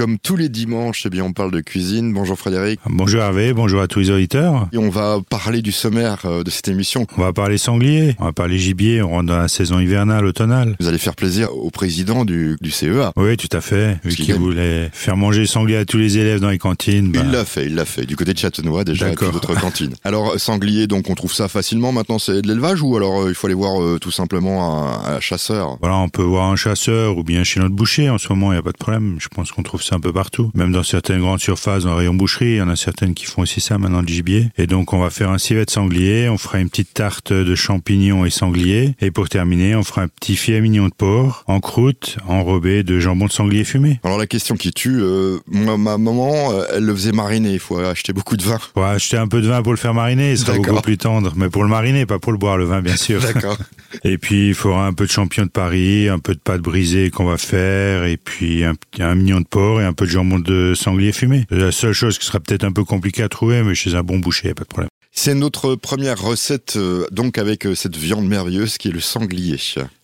Comme tous les dimanches, eh bien, on parle de cuisine. Bonjour Frédéric. Bonjour Hervé, bonjour à tous les auditeurs. Et on va parler du sommaire euh, de cette émission. On va parler sanglier, on va parler gibier, on rentre dans la saison hivernale, automnale. Vous allez faire plaisir au président du, du CEA. Oui, tout à fait. Vu qu'il voulait faire manger sanglier à tous les élèves dans les cantines. Il bah. l'a fait, il l'a fait. Du côté de Châtenois, déjà, puis d'autres cantines. Alors, sanglier, donc, on trouve ça facilement. Maintenant, c'est de l'élevage ou alors euh, il faut aller voir euh, tout simplement un, un, chasseur? Voilà, on peut voir un chasseur ou bien chez notre boucher. En ce moment, il n'y a pas de problème. Je pense qu'on trouve ça un peu partout. Même dans certaines grandes surfaces, dans rayon boucherie, il y en a certaines qui font aussi ça maintenant du gibier. Et donc, on va faire un civet de sanglier, on fera une petite tarte de champignons et sanglier. Et pour terminer, on fera un petit filet mignon de porc en croûte, enrobé de jambon de sanglier fumé. Alors, la question qui tue, euh, ma maman, euh, elle le faisait mariner. Il faut acheter beaucoup de vin. Faut acheter un peu de vin pour le faire mariner. Il sera beaucoup plus tendre. Mais pour le mariner, pas pour le boire, le vin, bien sûr. D'accord. et puis, il faudra un peu de champignons de Paris, un peu de pâte brisée qu'on va faire, et puis un, un mignon de porc un peu de jambon de sanglier fumé. La seule chose qui sera peut-être un peu compliquée à trouver, mais chez un bon boucher, pas de problème. C'est notre première recette, euh, donc avec euh, cette viande merveilleuse qui est le sanglier.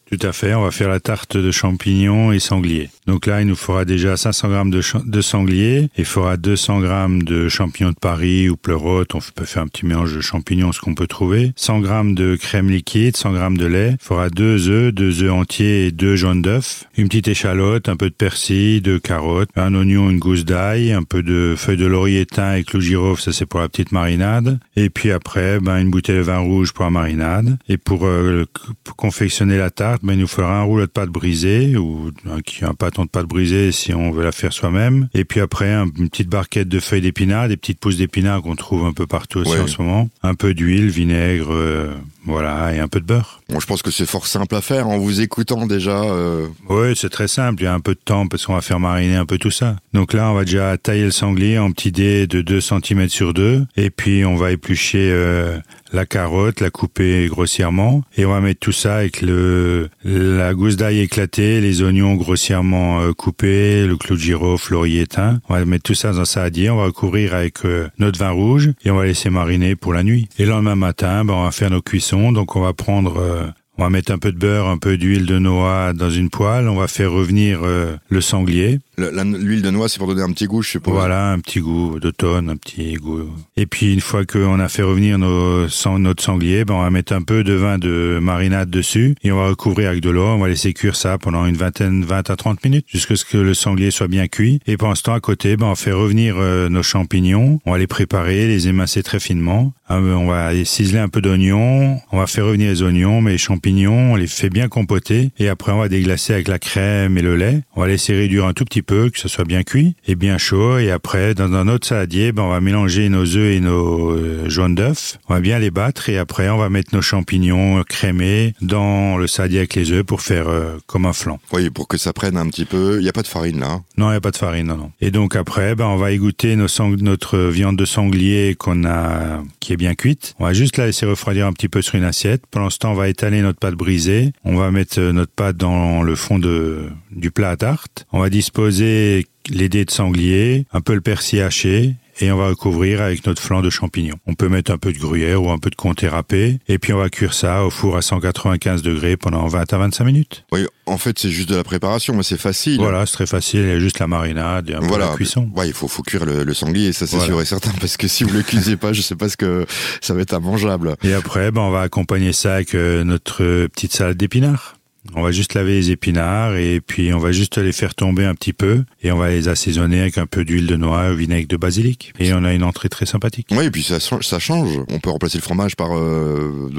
Tout à fait, on va faire la tarte de champignons et sanglier. Donc là, il nous fera déjà 500 grammes de, de sanglier, il fera 200 grammes de champignons de Paris ou pleurote, on peut faire un petit mélange de champignons, ce qu'on peut trouver, 100 grammes de crème liquide, 100 grammes de lait, il fera deux œufs, deux œufs entiers et deux jaunes d'œufs, une petite échalote, un peu de persil, deux carottes, un oignon, une gousse d'ail, un peu de feuilles de laurier thym et clou girofle, ça c'est pour la petite marinade, et puis après, ben, une bouteille de vin rouge pour la marinade, et pour, euh, pour confectionner la tarte, mais il nous fera un rouleau de pâte brisée ou un, un pâton de pâte brisée si on veut la faire soi-même. Et puis après, une petite barquette de feuilles d'épinards, des petites pousses d'épinards qu'on trouve un peu partout aussi en ce moment. Un peu d'huile, vinaigre, euh, voilà, et un peu de beurre. Bon, je pense que c'est fort simple à faire en vous écoutant déjà. Euh... Oui, c'est très simple. Il y a un peu de temps parce qu'on va faire mariner un peu tout ça. Donc là, on va déjà tailler le sanglier en petits dés de 2 cm sur 2. Et puis, on va éplucher euh, la carotte, la couper grossièrement. Et on va mettre tout ça avec le la gousse d'ail éclatée, les oignons grossièrement euh, coupés, le clou de girofle, laurier thym. On va mettre tout ça dans un saladier. On va recouvrir avec euh, notre vin rouge et on va laisser mariner pour la nuit. Et le lendemain matin, ben, on va faire nos cuissons. Donc, on va prendre euh, on va mettre un peu de beurre, un peu d'huile de noix dans une poêle. On va faire revenir euh, le sanglier. L'huile de noix, c'est pour donner un petit goût, je suppose. Voilà, un petit goût d'automne, un petit goût. Et puis une fois qu'on a fait revenir nos, notre sanglier, ben on va mettre un peu de vin de marinade dessus et on va recouvrir avec de l'eau. On va laisser cuire ça pendant une vingtaine, 20 à 30 minutes, jusqu'à ce que le sanglier soit bien cuit. Et pendant ce temps, à côté, ben on fait revenir euh, nos champignons. On va les préparer, les émincer très finement. Ah, ben, on va ciseler un peu d'oignons. On va faire revenir les oignons, mais les champignons on les fait bien compoter et après on va déglacer avec la crème et le lait. On va laisser réduire un tout petit peu, que ce soit bien cuit et bien chaud et après dans un autre saladier, ben, on va mélanger nos œufs et nos euh, jaunes d'œufs. On va bien les battre et après on va mettre nos champignons crémés dans le saladier avec les œufs pour faire euh, comme un flan. Oui, pour que ça prenne un petit peu. Il n'y a pas de farine là. Hein? Non, il n'y a pas de farine, non, non. Et donc après, ben, on va égoutter nos notre viande de sanglier qu'on a, qui est bien cuite. On va juste la laisser refroidir un petit peu sur une assiette. Pendant ce temps, on va étaler notre pâte brisée. On va mettre notre pâte dans le fond de, du plat à tarte. On va disposer les dés de sanglier, un peu le persil haché et on va recouvrir avec notre flan de champignons. On peut mettre un peu de gruyère ou un peu de comté râpé et puis on va cuire ça au four à 195 degrés pendant 20 à 25 minutes. Oui, en fait c'est juste de la préparation, mais c'est facile. Voilà, c'est très facile, il y a juste la marinade et un peu la cuisson. Ouais, il faut, faut cuire le, sanglier, ça c'est sûr et certain, parce que si vous le cuisez pas, je sais pas ce que ça va être immangeable. Et après, ben, on va accompagner ça avec euh, notre petite salade d'épinards. On va juste laver les épinards et puis on va juste les faire tomber un petit peu et on va les assaisonner avec un peu d'huile de noix, vinaigre de basilic et on a une entrée très sympathique. Oui, et puis ça, ça change. On peut remplacer le fromage par euh,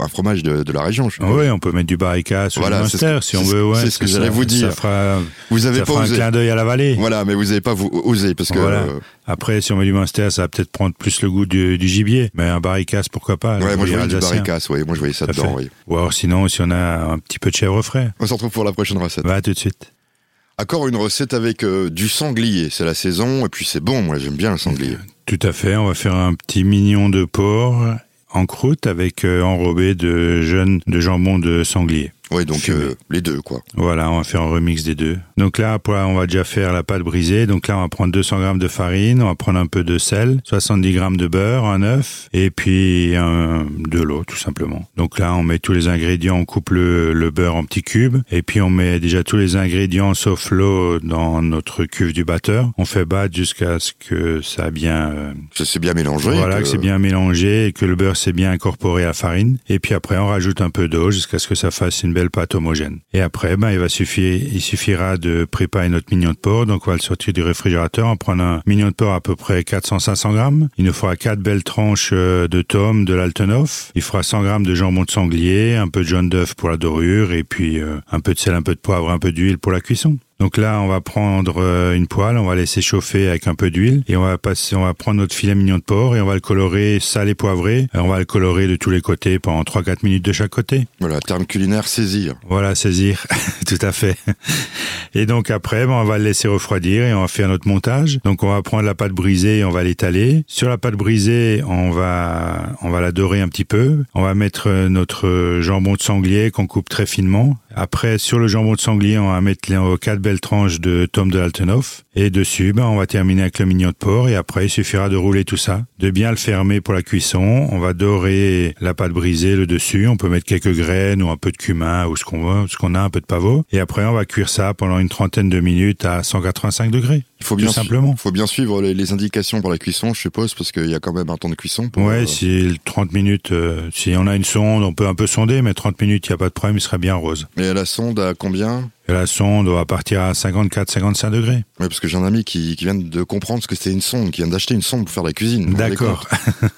un fromage de, la région. oui, on peut mettre du barricas ou du Munster si on veut. Ouais, c'est ce que j'allais vous dire. Ça fera, vous avez ça pas fera un clin d'œil à la vallée. Voilà, mais vous n'avez pas vous, osé parce que. Euh, Après, si on met du Munster, ça va peut-être prendre plus le goût du, gibier, mais un barricas, pourquoi pas Ouais, moi je voyais du barricas, ouais, moi je voyais ça dedans. Oui. Ou alors sinon, si on a un petit peu de chèvre frais. On se retrouve pour la prochaine recette. Va tout de suite. Encore une recette avec euh, du sanglier. C'est la saison et puis c'est bon. Moi j'aime bien le sanglier. Tout à fait. On va faire un petit mignon de porc en croûte avec euh, enrobé de jeunes de jambon de sanglier. Oui, donc euh, les deux, quoi. Voilà, on va faire un remix des deux. Donc là, on va déjà faire la pâte brisée. Donc là, on va prendre 200 grammes de farine, on va prendre un peu de sel, 70 grammes de beurre, un œuf, et puis un, de l'eau, tout simplement. Donc là, on met tous les ingrédients, on coupe le, le beurre en petits cubes, et puis on met déjà tous les ingrédients sauf l'eau dans notre cuve du batteur. On fait battre jusqu'à ce que ça a bien... Euh, ça s'est bien mélangé. Voilà, que, c'est bien mélangé et que le beurre s'est bien incorporé à la farine. Et puis après, on rajoute un peu d'eau jusqu'à ce que ça fasse une belle pâte homogène. Et après, ben, il va suffire, il suffira de préparer notre mignon de porc. Donc, on va le sortir du réfrigérateur. On prend un mignon de porc à peu près 400-500 grammes. Il nous fera quatre belles tranches euh, de tome de l'Altenhof. Il fera 100 grammes de jambon de sanglier, un peu de jaune d'œuf pour la dorure et puis euh, un peu de sel, un peu de poivre, un peu d'huile pour la cuisson. Donc là, on va prendre euh, une poêle, on va laisser chauffer avec un peu d'huile et on va passer, on va prendre notre filet mignon de porc et on va le colorer salé poivré. Et on va le colorer de tous les côtés pendant 3-4 minutes de chaque côté. Voilà, terme culinaire, saisir. Voilà, saisir, tout à fait. Et donc après, ben, on va le laisser refroidir et on va faire notre montage. Donc on va prendre la pâte brisée et on va l'étaler. Sur la pâte brisée, on va, on va la dorer un petit peu. On va mettre notre jambon de sanglier qu'on coupe très finement. Après, sur le jambon de sanglier, on va mettre les quatre belles tranches de tome de Altenhof. Et dessus, ben, on va terminer avec le mignon de porc. Et après, il suffira de rouler tout ça, de bien le fermer pour la cuisson. On va dorer la pâte brisée le dessus. On peut mettre quelques graines ou un peu de cumin ou ce qu'on veut, ce qu'on a, un peu de pavot. Et après, on va cuire ça pendant une trentaine de minutes à 185 degrés. Il faut bien simplement. Il faut bien suivre les, indications pour la cuisson, je suppose, parce qu'il y a quand même un temps de cuisson. Pour, ouais, euh, si 30 minutes, euh, si on a une sonde, on peut un peu sonder, mais 30 minutes, il n'y a pas de problème, il serait bien rose. Et la sonde à combien? Et la sonde va partir à 54-55 degrés. Oui, parce que j'ai un ami qui, qui vient de comprendre ce que c'était une sonde, qui vient d'acheter une sonde pour faire la cuisine. D'accord.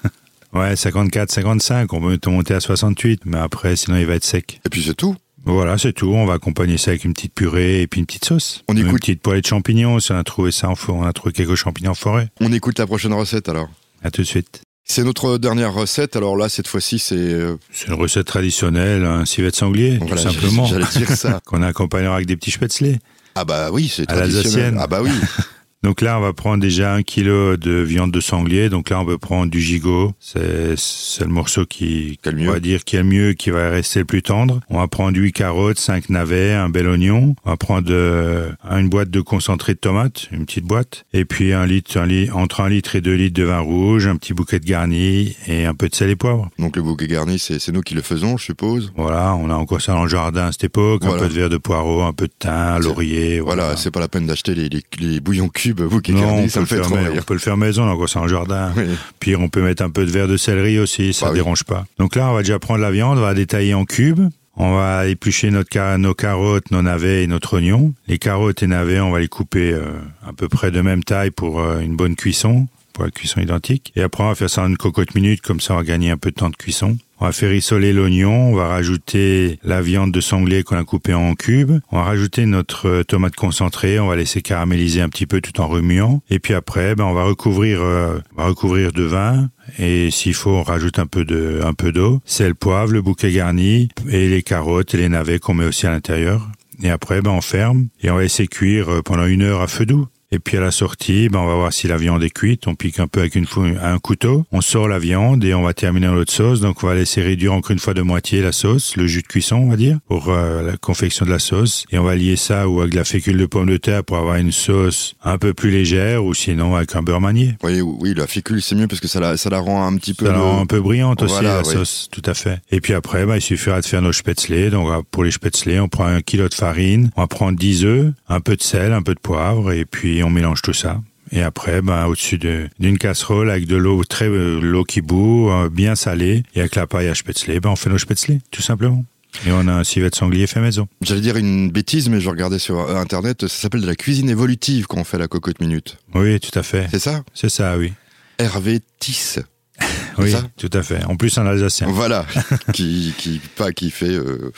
ouais, 54-55, on peut monter à 68, mais après, sinon il va être sec. Et puis c'est tout voilà, c'est tout. On va accompagner ça avec une petite purée et puis une petite sauce. On écoute... Une petite poêlée de champignons, si on a trouvé ça en forêt. On a trouvé quelques champignons en forêt. On écoute la prochaine recette alors. À tout de suite. C'est notre dernière recette. Alors là, cette fois-ci, c'est. Euh, c'est une recette traditionnelle, un civet de sanglier, tout simplement. J'allais dire ça. Qu'on accompagnera avec des petits spätzle. Ah bah oui, c'est traditionnel. Ah bah oui. Donc là, on va prendre déjà un kilo de viande de sanglier. Donc là, on peut prendre du gigot. C'est, le morceau qui, on va dire, qui est le mieux, qui va rester le plus tendre. On va prendre 8 carottes, 5 navets, un bel oignon. On va prendre euh, une boîte de concentré de tomates, une petite boîte. Et puis un litre, un litre, entre un litre et deux litres de vin rouge, un petit bouquet de garni et un peu de sel et poivre. Donc le bouquet garni, c'est, nous qui le faisons, je suppose. Voilà, on a encore ça dans le jardin à cette époque. Un peu de verre de poireau, un peu de thym, laurier. Voilà, c'est pas la peine d'acheter les, les, les bouillons cubes non, on, peut fait on peut le faire maison, donc c'est un jardin. Puis on peut mettre un peu de verre de céleri aussi, ça ne bah dérange pas. Donc là, on va déjà prendre la viande, on va la détailler en cubes. On va éplucher notre nos carottes, nos navets et notre oignon. Les carottes et navets, on va les couper euh, à peu près de même taille pour euh, une bonne cuisson, pour la cuisson identique. Et après, on va faire ça en une cocotte minute, comme ça on va gagner un peu de temps de cuisson. On va faire rissoler l'oignon, on va rajouter la viande de sanglier qu'on a coupée en cubes, on va rajouter notre euh, tomate concentrée, on va laisser caraméliser un petit peu tout en remuant, et puis après, ben, on va recouvrir, euh, on va recouvrir de vin, et s'il faut, on rajoute un peu de, un peu d'eau, sel, poivre, le bouquet garni, et les carottes et les navets qu'on met aussi à l'intérieur. Et après, ben, on ferme, et on va laisser cuire euh, pendant une heure à feu doux. Et puis à la sortie, ben on va voir si la viande est cuite. On pique un peu avec une un couteau. On sort la viande et on va terminer dans l'autre sauce. Donc on va laisser réduire encore une fois de moitié la sauce, le jus de cuisson, on va dire, pour euh, la confection de la sauce. Et on va lier ça ou avec la fécule de pomme de terre pour avoir une sauce un peu plus légère ou sinon avec un beurre manié. Oui, oui, la fécule c'est mieux parce que ça la, ça la rend un petit peu. Ça la rend un peu brillante aussi la sauce, tout à fait. Et puis après, ben, il suffira de faire nos spätzle. Donc pour les spätzle, on prend un kilo de farine, on va prendre 10 œufs, un peu de sel, un peu de poivre et puis on mélange tout ça. Et après, ben, au-dessus d'une casserole avec de l'eau très euh, l'eau qui bout, euh, bien salée, et avec la paille à spätzle, ben, on fait nos spätzle, tout simplement. Et on a un civet de sanglier fait maison. J'allais dire une bêtise, mais je regardais sur Internet, ça s'appelle de la cuisine évolutive quand on fait la cocotte minute. Oui, tout à fait. C'est ça? C'est ça, oui. Hervé Tisse. oui, tout à fait. En plus, un Alsacien. Voilà, qui, qui, pas, qui fait... Euh,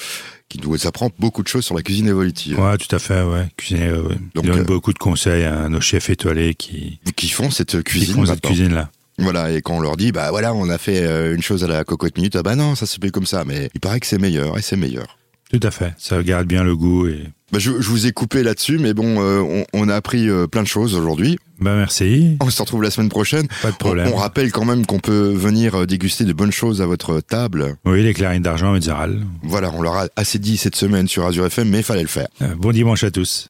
qui nous apprend beaucoup de choses sur la cuisine évolutive. Ouais, tout à fait, ouais. Cuisine, euh, Donc, il donne euh, beaucoup de conseils à nos chefs étoilés qui qui font cette cuisine. Qui font cette cuisine là. Voilà, et quand on leur dit, bah voilà, on a fait euh, une chose à la cocotte minute, ah bah non, ça se fait comme ça, mais il paraît que c'est meilleur, et c'est meilleur. Tout à fait. Ça garde bien le goût et. Bah, je, vous ai coupé là-dessus, mais bon, euh, on, a appris euh, plein de choses aujourd'hui. Bah merci. On se retrouve la semaine prochaine. Pas de problème. On, rappelle quand même qu'on peut venir euh, déguster de bonnes choses à votre table. Oui, les clarines d'argent Metzeral. Voilà, on leur a assez dit cette semaine sur Azure FM, mais il fallait le faire. bon dimanche à tous.